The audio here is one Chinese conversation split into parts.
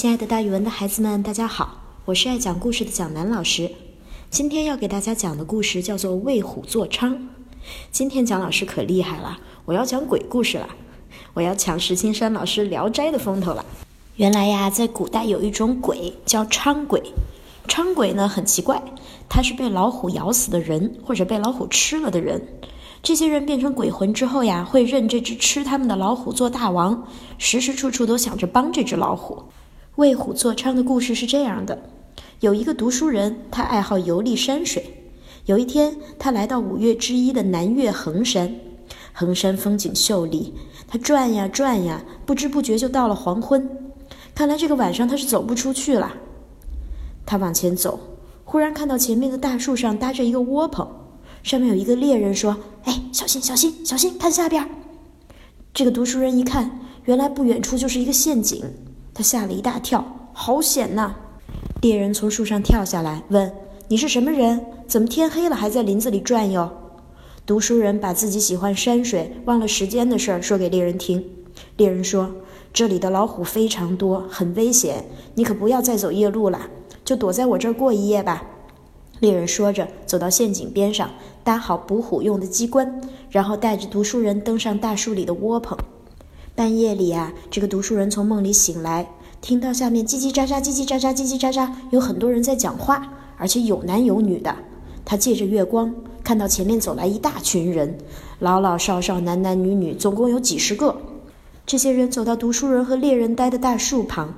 亲爱的，大语文的孩子们，大家好，我是爱讲故事的蒋楠老师。今天要给大家讲的故事叫做《为虎作伥》。今天蒋老师可厉害了，我要讲鬼故事了，我要抢石青山老师《聊斋》的风头了。原来呀，在古代有一种鬼叫伥鬼，伥鬼呢很奇怪，它是被老虎咬死的人，或者被老虎吃了的人。这些人变成鬼魂之后呀，会认这只吃他们的老虎做大王，时时处处都想着帮这只老虎。为虎作伥的故事是这样的：有一个读书人，他爱好游历山水。有一天，他来到五岳之一的南岳衡山。衡山风景秀丽，他转呀转呀，不知不觉就到了黄昏。看来这个晚上他是走不出去了。他往前走，忽然看到前面的大树上搭着一个窝棚，上面有一个猎人说：“哎，小心小心小心，看下边！”这个读书人一看，原来不远处就是一个陷阱。他吓了一大跳，好险呐！猎人从树上跳下来，问：“你是什么人？怎么天黑了还在林子里转悠？”读书人把自己喜欢山水、忘了时间的事儿说给猎人听。猎人说：“这里的老虎非常多，很危险，你可不要再走夜路了，就躲在我这儿过一夜吧。”猎人说着，走到陷阱边上，搭好捕虎用的机关，然后带着读书人登上大树里的窝棚。半夜里啊，这个读书人从梦里醒来，听到下面叽叽喳喳、叽叽喳喳、叽叽喳喳，有很多人在讲话，而且有男有女的。他借着月光看到前面走来一大群人，老老少少、男男女女，总共有几十个。这些人走到读书人和猎人待的大树旁，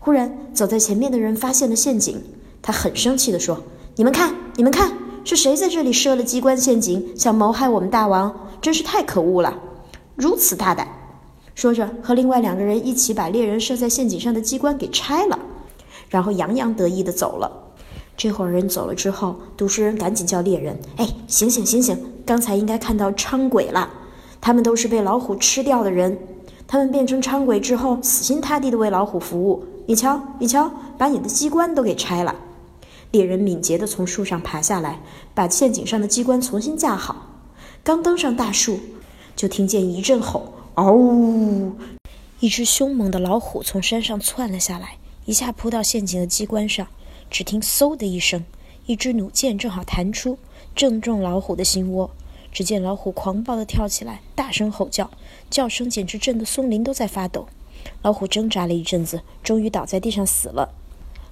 忽然走在前面的人发现了陷阱，他很生气地说：“你们看，你们看，是谁在这里设了机关陷阱，想谋害我们大王？真是太可恶了！如此大胆！”说着，和另外两个人一起把猎人设在陷阱上的机关给拆了，然后洋洋得意地走了。这伙人走了之后，读书人赶紧叫猎人：“哎，醒醒醒醒！刚才应该看到伥鬼了，他们都是被老虎吃掉的人。他们变成伥鬼之后，死心塌地地为老虎服务。你瞧，你瞧，把你的机关都给拆了。”猎人敏捷地从树上爬下来，把陷阱上的机关重新架好。刚登上大树，就听见一阵吼。嗷！呜！一只凶猛的老虎从山上窜了下来，一下扑到陷阱的机关上。只听“嗖”的一声，一支弩箭正好弹出，正中老虎的心窝。只见老虎狂暴地跳起来，大声吼叫，叫声简直震得松林都在发抖。老虎挣扎了一阵子，终于倒在地上死了。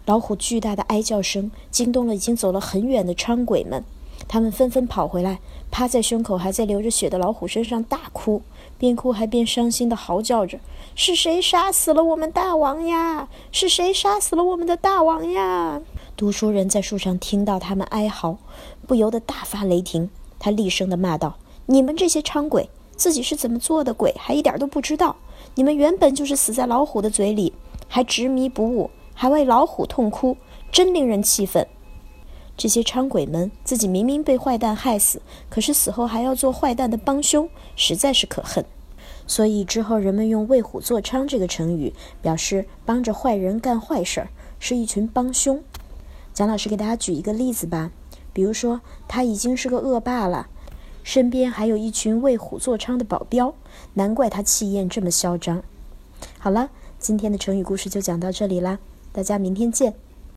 老虎巨大的哀叫声惊动了已经走了很远的伥鬼们，他们纷纷跑回来，趴在胸口还在流着血的老虎身上大哭。边哭还边伤心地嚎叫着：“是谁杀死了我们大王呀？是谁杀死了我们的大王呀？”读书人在树上听到他们哀嚎，不由得大发雷霆。他厉声地骂道：“你们这些伥鬼，自己是怎么做的鬼，还一点都不知道！你们原本就是死在老虎的嘴里，还执迷不悟，还为老虎痛哭，真令人气愤！”这些伥鬼们自己明明被坏蛋害死，可是死后还要做坏蛋的帮凶，实在是可恨。所以之后人们用“为虎作伥”这个成语，表示帮着坏人干坏事儿，是一群帮凶。蒋老师给大家举一个例子吧，比如说他已经是个恶霸了，身边还有一群为虎作伥的保镖，难怪他气焰这么嚣张。好了，今天的成语故事就讲到这里啦，大家明天见。